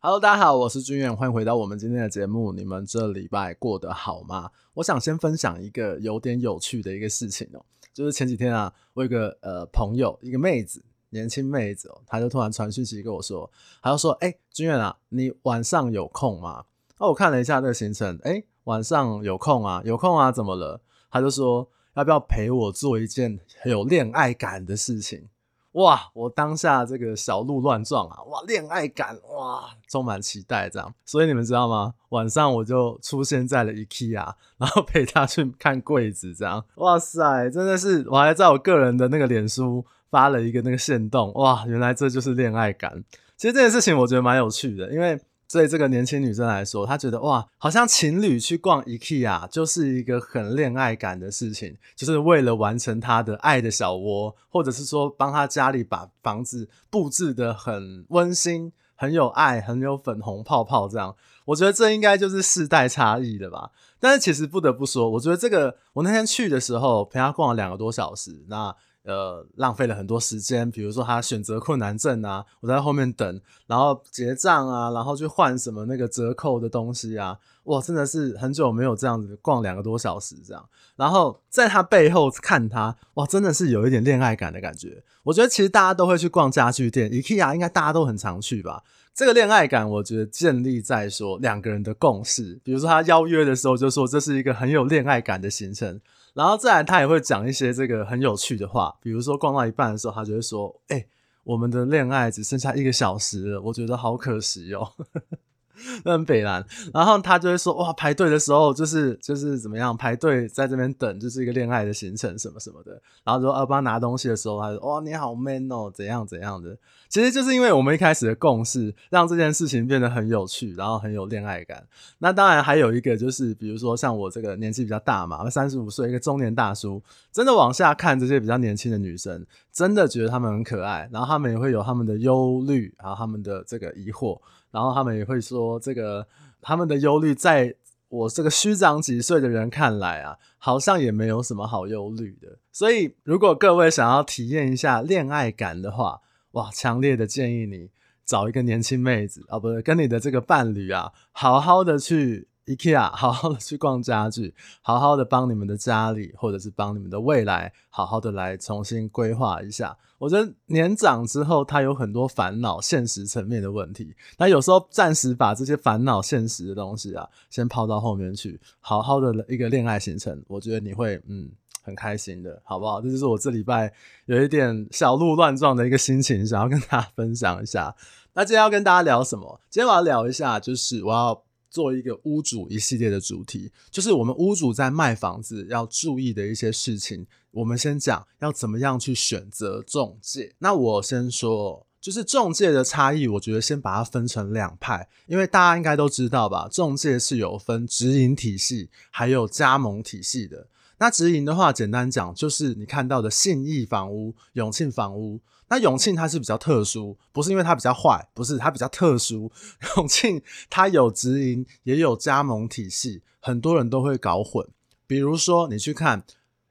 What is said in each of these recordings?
Hello，大家好，我是君远，欢迎回到我们今天的节目。你们这礼拜过得好吗？我想先分享一个有点有趣的一个事情哦，就是前几天啊，我有一个呃朋友，一个妹子，年轻妹子哦，她就突然传讯息跟我说，她就说：“哎、欸，军远啊，你晚上有空吗？”那我看了一下这个行程，哎、晚上有空啊，有空啊，怎么了？她就说要不要陪我做一件很有恋爱感的事情？哇！我当下这个小鹿乱撞啊，哇，恋爱感哇，充满期待这样。所以你们知道吗？晚上我就出现在了 IKEA，然后陪他去看柜子这样。哇塞，真的是，我还在我个人的那个脸书发了一个那个线动，哇，原来这就是恋爱感。其实这件事情我觉得蛮有趣的，因为。对这个年轻女生来说，她觉得哇，好像情侣去逛 IKEA 就是一个很恋爱感的事情，就是为了完成她的爱的小窝，或者是说帮她家里把房子布置得很温馨、很有爱、很有粉红泡泡这样。我觉得这应该就是世代差异的吧。但是其实不得不说，我觉得这个我那天去的时候陪她逛了两个多小时，那。呃，浪费了很多时间，比如说他选择困难症啊，我在后面等，然后结账啊，然后去换什么那个折扣的东西啊，哇，真的是很久没有这样子逛两个多小时这样，然后在他背后看他，哇，真的是有一点恋爱感的感觉。我觉得其实大家都会去逛家具店，IKEA 应该大家都很常去吧。这个恋爱感，我觉得建立在说两个人的共识，比如说他邀约的时候就说这是一个很有恋爱感的行程。然后自然，他也会讲一些这个很有趣的话，比如说逛到一半的时候，他就会说：“哎，我们的恋爱只剩下一个小时了，我觉得好可惜哦。” 那很北烂，然后他就会说：“哇，排队的时候就是就是怎么样，排队在这边等就是一个恋爱的行程什么什么的。”然后说：“啊，帮拿东西的时候，他说：‘哇，你好 man 哦，怎样怎样的。’其实就是因为我们一开始的共识，让这件事情变得很有趣，然后很有恋爱感。那当然还有一个就是，比如说像我这个年纪比较大嘛，三十五岁一个中年大叔，真的往下看这些比较年轻的女生，真的觉得她们很可爱，然后她们也会有她们的忧虑，然后她们的这个疑惑。”然后他们也会说，这个他们的忧虑，在我这个虚长几岁的人看来啊，好像也没有什么好忧虑的。所以，如果各位想要体验一下恋爱感的话，哇，强烈的建议你找一个年轻妹子啊，不是跟你的这个伴侣啊，好好的去。IKEA，好好的去逛家具，好好的帮你们的家里，或者是帮你们的未来，好好的来重新规划一下。我觉得年长之后，他有很多烦恼，现实层面的问题。那有时候暂时把这些烦恼、现实的东西啊，先抛到后面去，好好的一个恋爱行程，我觉得你会嗯很开心的，好不好？这就是我这礼拜有一点小鹿乱撞的一个心情，想要跟大家分享一下。那今天要跟大家聊什么？今天我要聊一下，就是我要。做一个屋主一系列的主题，就是我们屋主在卖房子要注意的一些事情。我们先讲要怎么样去选择中介。那我先说，就是中介的差异，我觉得先把它分成两派，因为大家应该都知道吧，中介是有分直营体系还有加盟体系的。那直营的话，简单讲就是你看到的信义房屋、永庆房屋。那永庆它是比较特殊，不是因为它比较坏，不是它比较特殊。永庆它有直营，也有加盟体系，很多人都会搞混。比如说，你去看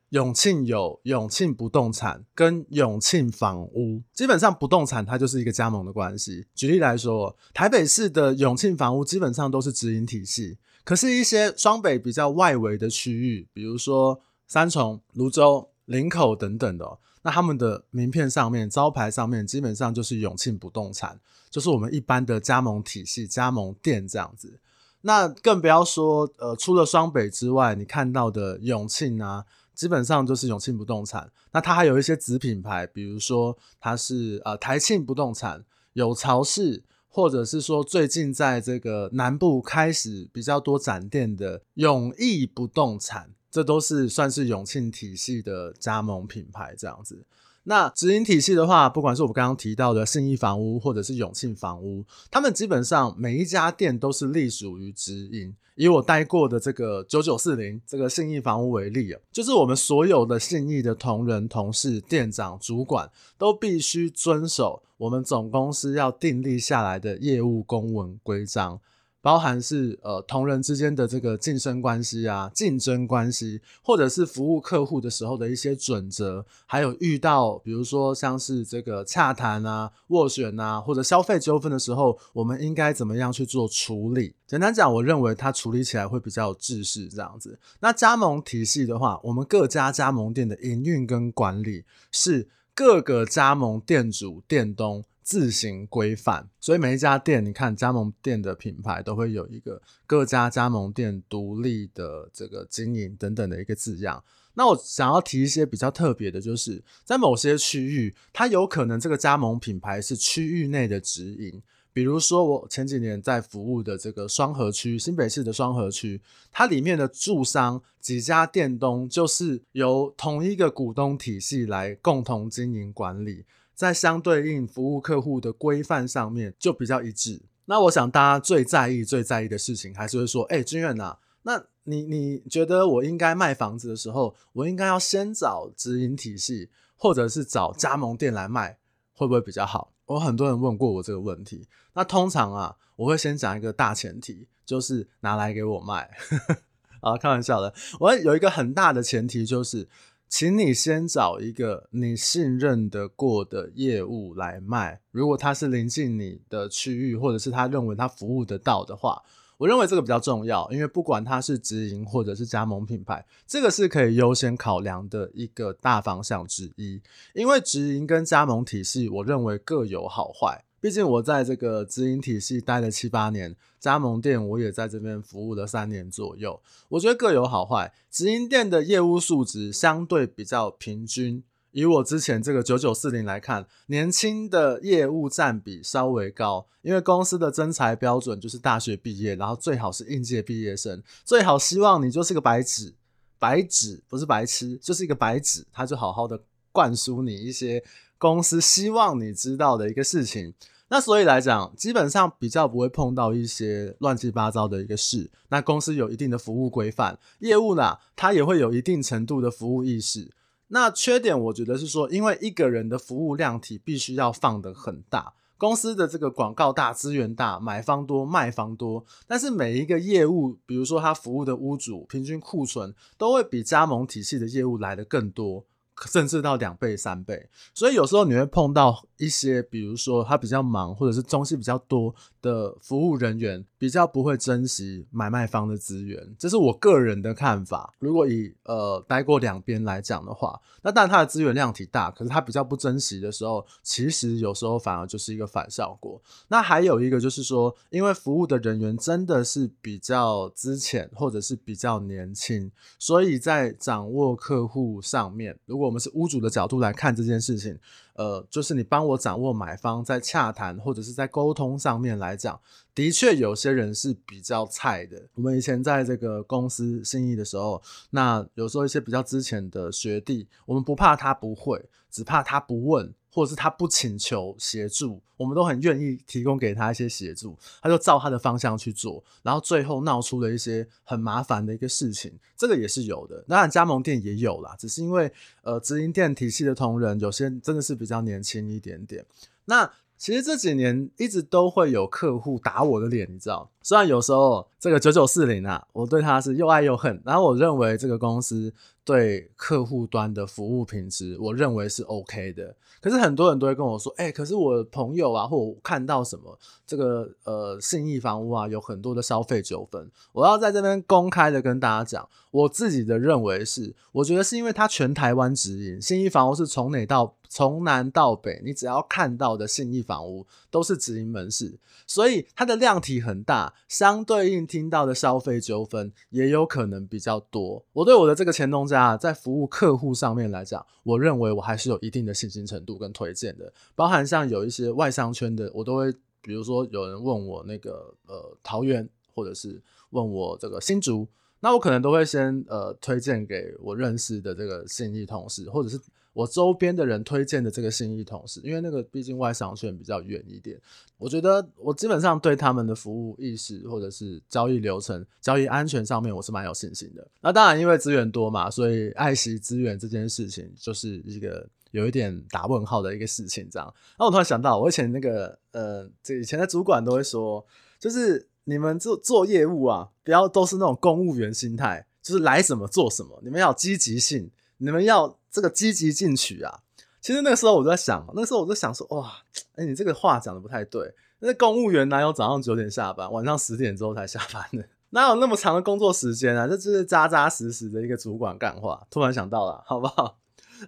永庆有永庆不动产跟永庆房屋，基本上不动产它就是一个加盟的关系。举例来说，台北市的永庆房屋基本上都是直营体系，可是，一些双北比较外围的区域，比如说三重、芦洲、林口等等的喔。那他们的名片上面、招牌上面基本上就是永庆不动产，就是我们一般的加盟体系、加盟店这样子。那更不要说，呃，除了双北之外，你看到的永庆啊，基本上就是永庆不动产。那它还有一些子品牌，比如说它是呃台庆不动产、有巢氏，或者是说最近在这个南部开始比较多展店的永义不动产。这都是算是永庆体系的加盟品牌这样子。那直营体系的话，不管是我们刚刚提到的信义房屋或者是永庆房屋，他们基本上每一家店都是隶属于直营。以我待过的这个九九四零这个信义房屋为例啊，就是我们所有的信义的同仁、同事、店长、主管都必须遵守我们总公司要订立下来的业务公文规章。包含是呃同仁之间的这个晋升关系啊、竞争关系，或者是服务客户的时候的一些准则，还有遇到比如说像是这个洽谈啊、斡旋啊，或者消费纠纷的时候，我们应该怎么样去做处理？简单讲，我认为它处理起来会比较有制式这样子。那加盟体系的话，我们各家加盟店的营运跟管理是各个加盟店主店东自行规范，所以每一家店，你看加盟店的品牌都会有一个各家加盟店独立的这个经营等等的一个字样。那我想要提一些比较特别的，就是在某些区域，它有可能这个加盟品牌是区域内的直营。比如说，我前几年在服务的这个双和区，新北市的双和区，它里面的驻商几家店东，就是由同一个股东体系来共同经营管理，在相对应服务客户的规范上面就比较一致。那我想大家最在意、最在意的事情，还是会说，哎、欸，军远呐，那你你觉得我应该卖房子的时候，我应该要先找直营体系，或者是找加盟店来卖，会不会比较好？我很多人问过我这个问题，那通常啊，我会先讲一个大前提，就是拿来给我卖。啊，开玩笑的。我有一个很大的前提，就是请你先找一个你信任的过的业务来卖。如果他是临近你的区域，或者是他认为他服务得到的话。我认为这个比较重要，因为不管它是直营或者是加盟品牌，这个是可以优先考量的一个大方向之一。因为直营跟加盟体系，我认为各有好坏。毕竟我在这个直营体系待了七八年，加盟店我也在这边服务了三年左右，我觉得各有好坏。直营店的业务素质相对比较平均。以我之前这个九九四零来看，年轻的业务占比稍微高，因为公司的征才标准就是大学毕业，然后最好是应届毕业生，最好希望你就是个白纸，白纸不是白痴，就是一个白纸，他就好好的灌输你一些公司希望你知道的一个事情。那所以来讲，基本上比较不会碰到一些乱七八糟的一个事。那公司有一定的服务规范，业务呢，它也会有一定程度的服务意识。那缺点，我觉得是说，因为一个人的服务量体必须要放得很大，公司的这个广告大、资源大、买方多、卖方多，但是每一个业务，比如说他服务的屋主，平均库存都会比加盟体系的业务来得更多。甚至到两倍、三倍，所以有时候你会碰到一些，比如说他比较忙，或者是东西比较多的服务人员，比较不会珍惜买卖方的资源，这是我个人的看法。如果以呃待过两边来讲的话，那当然他的资源量体大，可是他比较不珍惜的时候，其实有时候反而就是一个反效果。那还有一个就是说，因为服务的人员真的是比较资浅，或者是比较年轻，所以在掌握客户上面，如果我们是屋主的角度来看这件事情，呃，就是你帮我掌握买方在洽谈或者是在沟通上面来讲，的确有些人是比较菜的。我们以前在这个公司信义的时候，那有时候一些比较之前的学弟，我们不怕他不会，只怕他不问。或者是他不请求协助，我们都很愿意提供给他一些协助，他就照他的方向去做，然后最后闹出了一些很麻烦的一个事情，这个也是有的。当然加盟店也有啦，只是因为呃直营店体系的同仁有些真的是比较年轻一点点。那其实这几年一直都会有客户打我的脸，你知道？虽然有时候这个九九四零啊，我对他是又爱又恨，然后我认为这个公司。对客户端的服务品质，我认为是 OK 的。可是很多人都会跟我说：“哎、可是我朋友啊，或我看到什么这个呃信义房屋啊，有很多的消费纠纷。”我要在这边公开的跟大家讲，我自己的认为是，我觉得是因为它全台湾直营，信义房屋是从哪到从南到北，你只要看到的信义房屋都是直营门市，所以它的量体很大，相对应听到的消费纠纷也有可能比较多。我对我的这个前东家。啊，在服务客户上面来讲，我认为我还是有一定的信心程度跟推荐的，包含像有一些外商圈的，我都会，比如说有人问我那个呃桃园，或者是问我这个新竹，那我可能都会先呃推荐给我认识的这个信义同事，或者是。我周边的人推荐的这个信义同事，因为那个毕竟外商圈比较远一点，我觉得我基本上对他们的服务意识或者是交易流程、交易安全上面，我是蛮有信心的。那当然，因为资源多嘛，所以爱惜资源这件事情就是一个有一点打问号的一个事情。这样，那我突然想到，我以前那个呃，这以前的主管都会说，就是你们做做业务啊，不要都是那种公务员心态，就是来什么做什么。你们要积极性，你们要这个积极进取啊。其实那个时候我就在想，那个时候我就想说，哇，哎，你这个话讲的不太对。那公务员哪有早上九点下班，晚上十点之后才下班的？哪有那么长的工作时间啊？这就是扎扎实实的一个主管干话。突然想到了，好不好？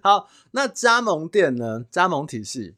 好，那加盟店呢？加盟体系，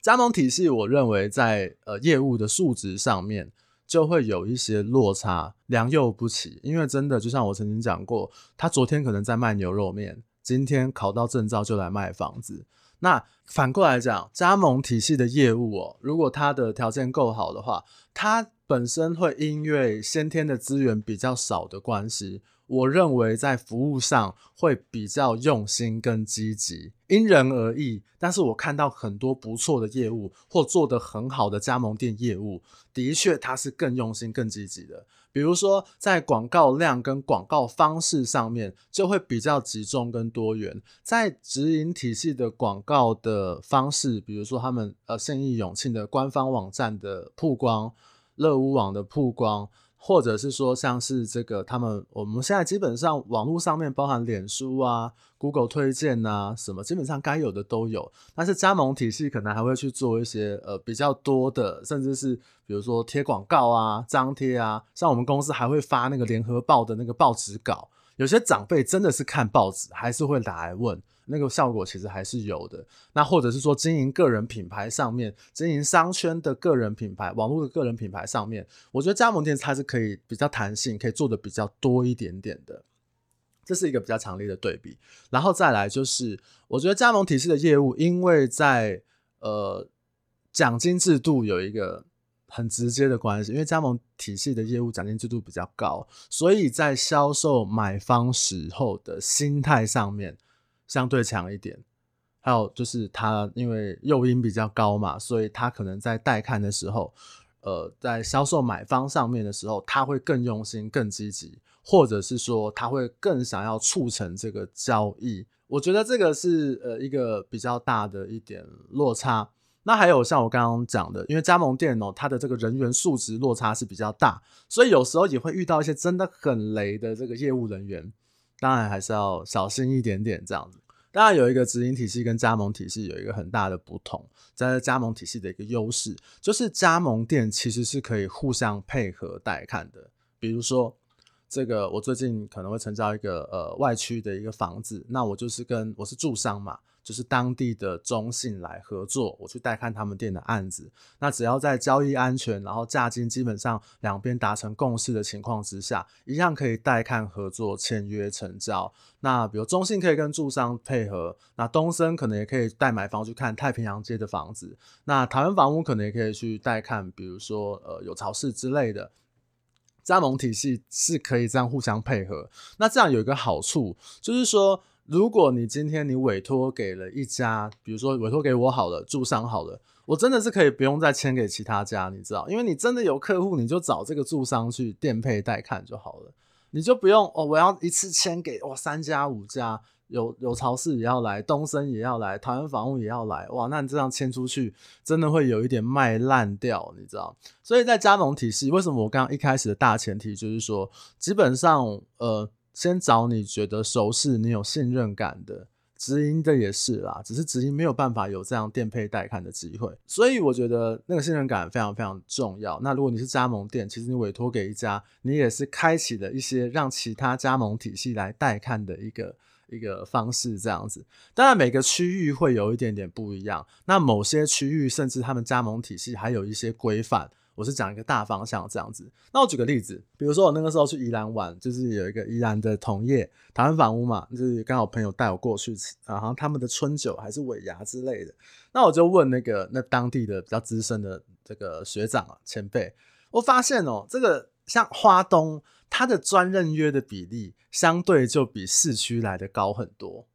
加盟体系，我认为在呃业务的数值上面就会有一些落差，良莠不齐。因为真的，就像我曾经讲过，他昨天可能在卖牛肉面，今天考到证照就来卖房子。那反过来讲，加盟体系的业务哦，如果他的条件够好的话，他本身会因为先天的资源比较少的关系，我认为在服务上会比较用心跟积极，因人而异。但是我看到很多不错的业务或做得很好的加盟店业务，的确他是更用心、更积极的。比如说在广告量跟广告方式上面，就会比较集中跟多元。在直营体系的广告的方式，比如说他们呃信义永庆的官方网站的曝光。乐屋网的曝光，或者是说像是这个他们，我们现在基本上网络上面包含脸书啊、Google 推荐啊什么，基本上该有的都有。但是加盟体系可能还会去做一些呃比较多的，甚至是比如说贴广告啊、张贴啊，像我们公司还会发那个联合报的那个报纸稿。有些长辈真的是看报纸，还是会来问。那个效果其实还是有的。那或者是说经营个人品牌上面，经营商圈的个人品牌、网络的个人品牌上面，我觉得加盟店它是可以比较弹性，可以做的比较多一点点的。这是一个比较强烈的对比。然后再来就是，我觉得加盟体系的业务，因为在呃奖金制度有一个很直接的关系，因为加盟体系的业务奖金制度比较高，所以在销售买方时候的心态上面。相对强一点，还有就是他因为诱因比较高嘛，所以他可能在带看的时候，呃，在销售买方上面的时候，他会更用心、更积极，或者是说他会更想要促成这个交易。我觉得这个是呃一个比较大的一点落差。那还有像我刚刚讲的，因为加盟店哦，它的这个人员素质落差是比较大，所以有时候也会遇到一些真的很雷的这个业务人员。当然还是要小心一点点这样子。当然有一个直营体系跟加盟体系有一个很大的不同，在加盟体系的一个优势就是加盟店其实是可以互相配合带看的。比如说，这个我最近可能会成交一个呃外区的一个房子，那我就是跟我是住商嘛。就是当地的中信来合作，我去带看他们店的案子。那只要在交易安全，然后价金基本上两边达成共识的情况之下，一样可以带看合作签约成交。那比如中信可以跟住商配合，那东森可能也可以带买方去看太平洋街的房子。那台湾房屋可能也可以去带看，比如说呃有巢氏之类的。加盟体系是可以这样互相配合。那这样有一个好处就是说。如果你今天你委托给了一家，比如说委托给我好了，住商好了，我真的是可以不用再签给其他家，你知道，因为你真的有客户，你就找这个住商去店配带看就好了，你就不用哦，我要一次签给哇三家五家，有有超市也要来，东森也要来，台湾房屋也要来，哇，那你这样签出去，真的会有一点卖烂掉，你知道？所以在加盟体系，为什么我刚刚一开始的大前提就是说，基本上呃。先找你觉得熟悉、你有信任感的直营的也是啦，只是直营没有办法有这样店配带看的机会，所以我觉得那个信任感非常非常重要。那如果你是加盟店，其实你委托给一家，你也是开启了一些让其他加盟体系来带看的一个一个方式，这样子。当然每个区域会有一点点不一样，那某些区域甚至他们加盟体系还有一些规范。我是讲一个大方向这样子，那我举个例子，比如说我那个时候去宜兰玩，就是有一个宜兰的同业台湾房屋嘛，就是刚好朋友带我过去，然后他们的春酒还是尾牙之类的，那我就问那个那当地的比较资深的这个学长啊前辈，我发现哦，这个像花东，它的专任约的比例相对就比市区来的高很多，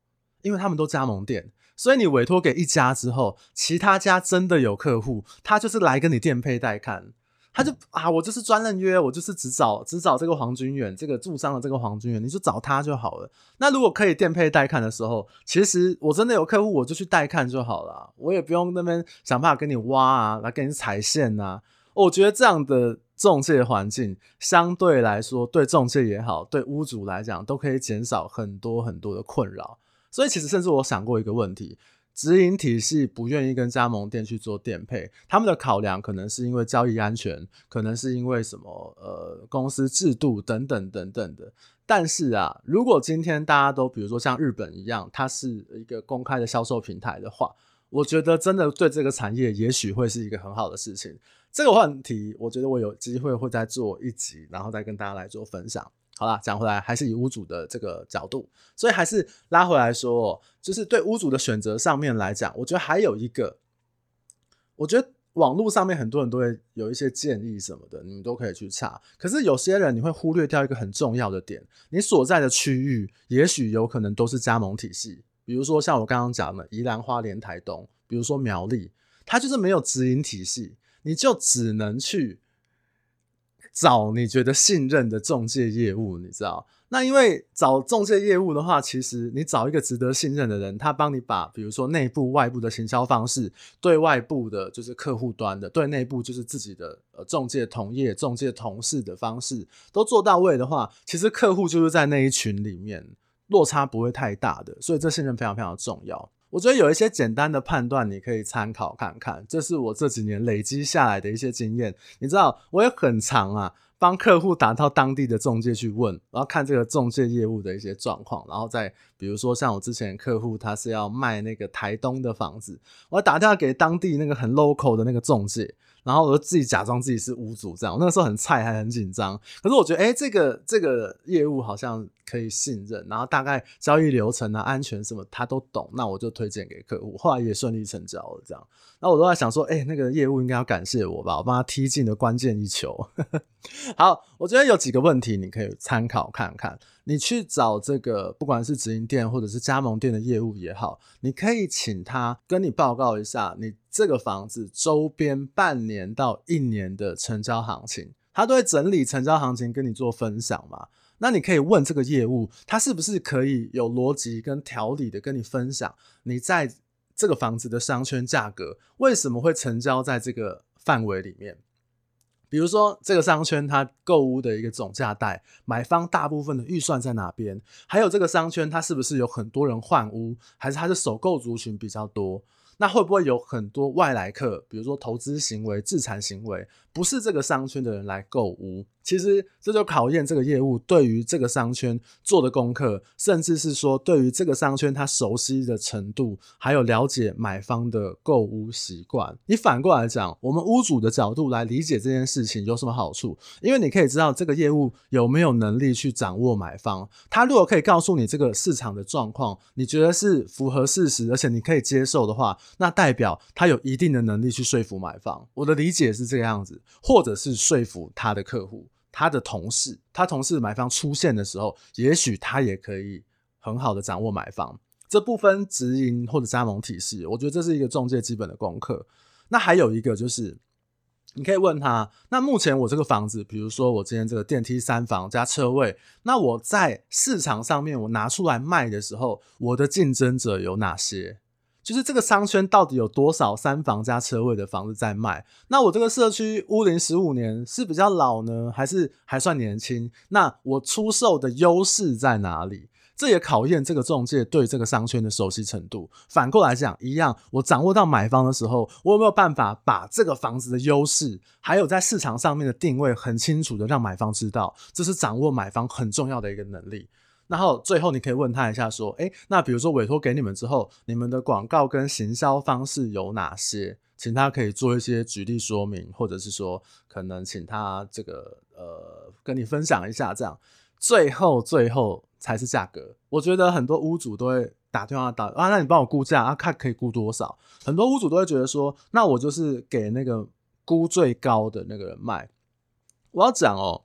因为他们都加盟店。所以你委托给一家之后，其他家真的有客户，他就是来跟你店配带看，他就啊，我就是专任约，我就是只找只找这个黄君远，这个驻商的这个黄君远，你就找他就好了。那如果可以店配带看的时候，其实我真的有客户，我就去带看就好了，我也不用那边想办法给你挖啊，来给你踩线呐。我觉得这样的中介环境相对来说，对中介也好，对屋主来讲，都可以减少很多很多的困扰。所以，其实甚至我想过一个问题：直营体系不愿意跟加盟店去做店配，他们的考量可能是因为交易安全，可能是因为什么呃公司制度等等等等的。但是啊，如果今天大家都比如说像日本一样，它是一个公开的销售平台的话，我觉得真的对这个产业也许会是一个很好的事情。这个问题，我觉得我有机会会再做一集，然后再跟大家来做分享。好啦，讲回来，还是以屋主的这个角度，所以还是拉回来说，就是对屋主的选择上面来讲，我觉得还有一个，我觉得。网络上面很多人都会有一些建议什么的，你们都可以去查。可是有些人你会忽略掉一个很重要的点，你所在的区域也许有可能都是加盟体系，比如说像我刚刚讲的宜兰花莲台东，比如说苗栗，它就是没有直营体系，你就只能去找你觉得信任的中介业务，你知道。那因为找中介业务的话，其实你找一个值得信任的人，他帮你把比如说内部、外部的行销方式，对外部的就是客户端的，对内部就是自己的呃中介同业、中介同事的方式都做到位的话，其实客户就是在那一群里面，落差不会太大的，所以这信任非常非常重要。我觉得有一些简单的判断你可以参考看看，这是我这几年累积下来的一些经验。你知道我也很常啊。帮客户打到当地的中介去问，然后看这个中介业务的一些状况，然后再比如说像我之前客户他是要卖那个台东的房子，我打电话给当地那个很 local 的那个中介，然后我就自己假装自己是屋主这样，我那个时候很菜还很紧张，可是我觉得诶、欸，这个这个业务好像可以信任，然后大概交易流程啊、安全什么他都懂，那我就推荐给客户，后来也顺利成交了这样。那我都在想说，哎、那个业务应该要感谢我吧，我帮他踢进了关键一球。好，我觉得有几个问题你可以参考看看。你去找这个，不管是直营店或者是加盟店的业务也好，你可以请他跟你报告一下你这个房子周边半年到一年的成交行情，他都会整理成交行情跟你做分享嘛。那你可以问这个业务，他是不是可以有逻辑跟条理的跟你分享你在。这个房子的商圈价格为什么会成交在这个范围里面？比如说，这个商圈它购屋的一个总价带，买方大部分的预算在哪边？还有这个商圈它是不是有很多人换屋，还是它的首购族群比较多？那会不会有很多外来客，比如说投资行为、自残行为，不是这个商圈的人来购物？其实这就考验这个业务对于这个商圈做的功课，甚至是说对于这个商圈他熟悉的程度，还有了解买方的购物习惯。你反过来讲，我们屋主的角度来理解这件事情有什么好处？因为你可以知道这个业务有没有能力去掌握买方。他如果可以告诉你这个市场的状况，你觉得是符合事实，而且你可以接受的话，那代表他有一定的能力去说服买方。我的理解是这个样子，或者是说服他的客户。他的同事，他同事买方出现的时候，也许他也可以很好的掌握买方。这部分直营或者加盟体系，我觉得这是一个中介基本的功课。那还有一个就是，你可以问他，那目前我这个房子，比如说我今天这个电梯三房加车位，那我在市场上面我拿出来卖的时候，我的竞争者有哪些？就是这个商圈到底有多少三房加车位的房子在卖？那我这个社区屋龄十五年是比较老呢，还是还算年轻？那我出售的优势在哪里？这也考验这个中介对这个商圈的熟悉程度。反过来讲，一样，我掌握到买方的时候，我有没有办法把这个房子的优势，还有在市场上面的定位很清楚的让买方知道？这是掌握买方很重要的一个能力。然后最后你可以问他一下，说，诶，那比如说委托给你们之后，你们的广告跟行销方式有哪些？请他可以做一些举例说明，或者是说，可能请他这个呃跟你分享一下，这样。最后最后才是价格。我觉得很多屋主都会打电话打啊，那你帮我估价啊，看可以估多少？很多屋主都会觉得说，那我就是给那个估最高的那个人卖。我要讲哦，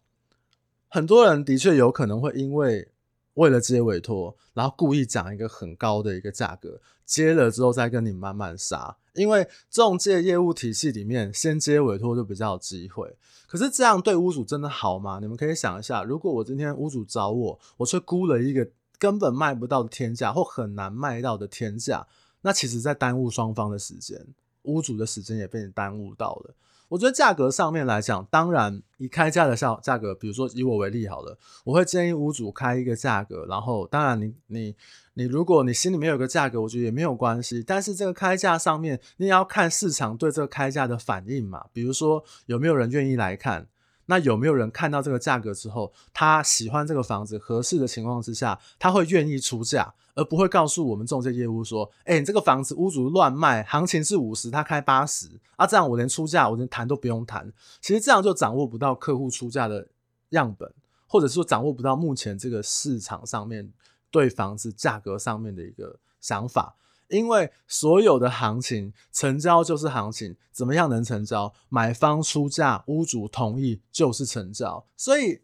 很多人的确有可能会因为。为了接委托，然后故意讲一个很高的一个价格，接了之后再跟你慢慢杀。因为中介业务体系里面，先接委托就比较有机会。可是这样对屋主真的好吗？你们可以想一下，如果我今天屋主找我，我却估了一个根本卖不到的天价，或很难卖到的天价，那其实在耽误双方的时间，屋主的时间也被你耽误到了。我觉得价格上面来讲，当然以开价的价价格，比如说以我为例好了，我会建议屋主开一个价格，然后当然你你你如果你心里面有个价格，我觉得也没有关系。但是这个开价上面，你也要看市场对这个开价的反应嘛，比如说有没有人愿意来看。那有没有人看到这个价格之后，他喜欢这个房子合适的情况之下，他会愿意出价，而不会告诉我们中介业务说：“哎、欸，你这个房子屋主乱卖，行情是五十，他开八十啊，这样我连出价我连谈都不用谈。”其实这样就掌握不到客户出价的样本，或者说掌握不到目前这个市场上面对房子价格上面的一个想法。因为所有的行情成交就是行情，怎么样能成交？买方出价，屋主同意就是成交。所以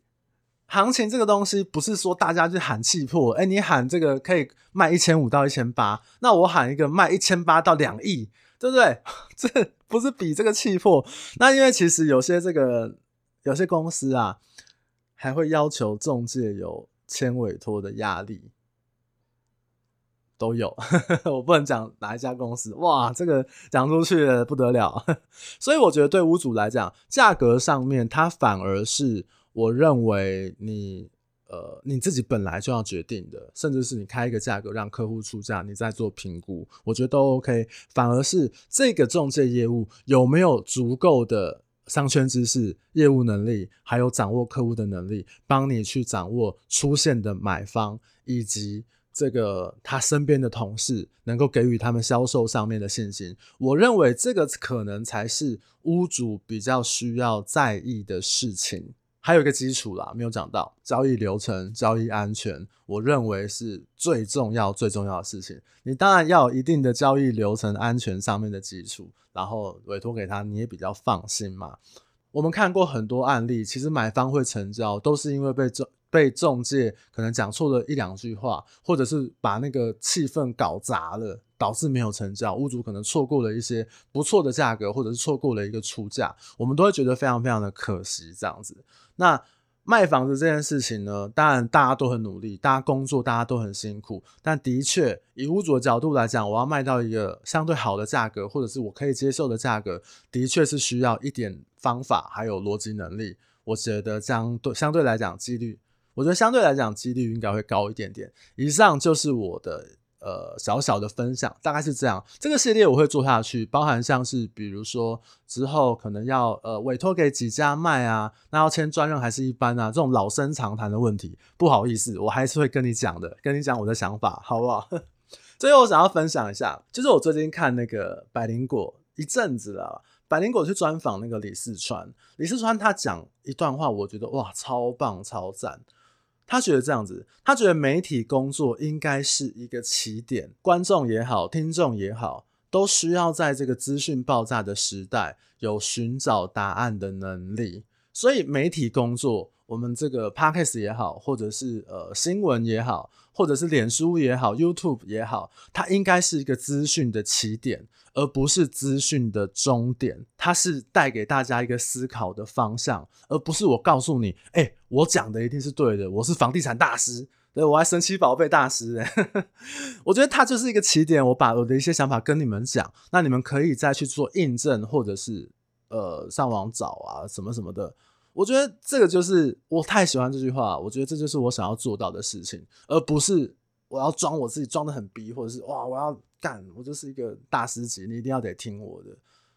行情这个东西不是说大家去喊气魄，哎，你喊这个可以卖一千五到一千八，那我喊一个卖一千八到两亿，对不对？这不是比这个气魄。那因为其实有些这个有些公司啊，还会要求中介有签委托的压力。都有，我不能讲哪一家公司，哇，这个讲出去不得了。所以我觉得对屋主来讲，价格上面它反而是我认为你呃你自己本来就要决定的，甚至是你开一个价格让客户出价，你再做评估，我觉得都 OK。反而是这个中介业务有没有足够的商圈知识、业务能力，还有掌握客户的能力，帮你去掌握出现的买方以及。这个他身边的同事能够给予他们销售上面的信心，我认为这个可能才是屋主比较需要在意的事情。还有一个基础啦，没有讲到交易流程、交易安全，我认为是最重要、最重要的事情。你当然要有一定的交易流程安全上面的基础，然后委托给他，你也比较放心嘛。我们看过很多案例，其实买方会成交，都是因为被中。被中介可能讲错了一两句话，或者是把那个气氛搞砸了，导致没有成交。屋主可能错过了一些不错的价格，或者是错过了一个出价，我们都会觉得非常非常的可惜。这样子，那卖房子这件事情呢，当然大家都很努力，大家工作大家都很辛苦，但的确以屋主的角度来讲，我要卖到一个相对好的价格，或者是我可以接受的价格，的确是需要一点方法还有逻辑能力。我觉得相对相对来讲几率。我觉得相对来讲，几率应该会高一点点。以上就是我的呃小小的分享，大概是这样。这个系列我会做下去，包含像是比如说之后可能要呃委托给几家卖啊，那要签专任还是一般啊，这种老生常谈的问题，不好意思，我还是会跟你讲的，跟你讲我的想法，好不好？最后我想要分享一下，就是我最近看那个百灵果一阵子了，百灵果去专访那个李四川，李四川他讲一段话，我觉得哇，超棒超赞。他觉得这样子，他觉得媒体工作应该是一个起点，观众也好，听众也好，都需要在这个资讯爆炸的时代有寻找答案的能力。所以媒体工作，我们这个 Podcast 也好，或者是呃新闻也好，或者是脸书也好，YouTube 也好，它应该是一个资讯的起点。而不是资讯的终点，它是带给大家一个思考的方向，而不是我告诉你，哎、我讲的一定是对的，我是房地产大师，对，我还神奇宝贝大师，哎，我觉得它就是一个起点，我把我的一些想法跟你们讲，那你们可以再去做印证，或者是呃上网找啊什么什么的，我觉得这个就是我太喜欢这句话，我觉得这就是我想要做到的事情，而不是我要装我自己装得很逼，或者是哇我要。干，我就是一个大师级，你一定要得听我的，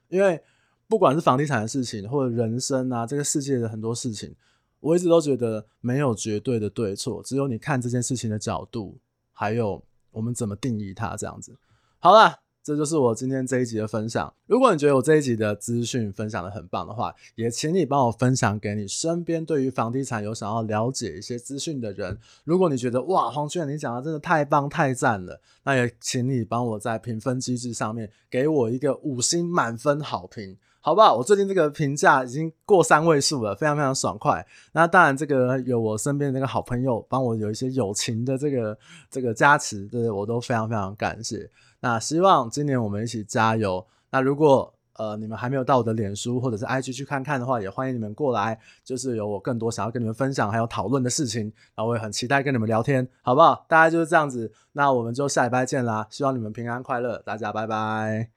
因为不管是房地产的事情，或者人生啊，这个世界的很多事情，我一直都觉得没有绝对的对错，只有你看这件事情的角度，还有我们怎么定义它，这样子。好了。这就是我今天这一集的分享。如果你觉得我这一集的资讯分享得很棒的话，也请你帮我分享给你身边对于房地产有想要了解一些资讯的人。如果你觉得哇，黄军远你讲的真的太棒太赞了，那也请你帮我在评分机制上面给我一个五星满分好评，好不好？我最近这个评价已经过三位数了，非常非常爽快。那当然，这个有我身边的那个好朋友帮我有一些友情的这个这个加持，对，我都非常非常感谢。那希望今年我们一起加油。那如果呃你们还没有到我的脸书或者是 IG 去看看的话，也欢迎你们过来，就是有我更多想要跟你们分享还有讨论的事情，然后我也很期待跟你们聊天，好不好？大概就是这样子。那我们就下礼拜见啦，希望你们平安快乐，大家拜拜。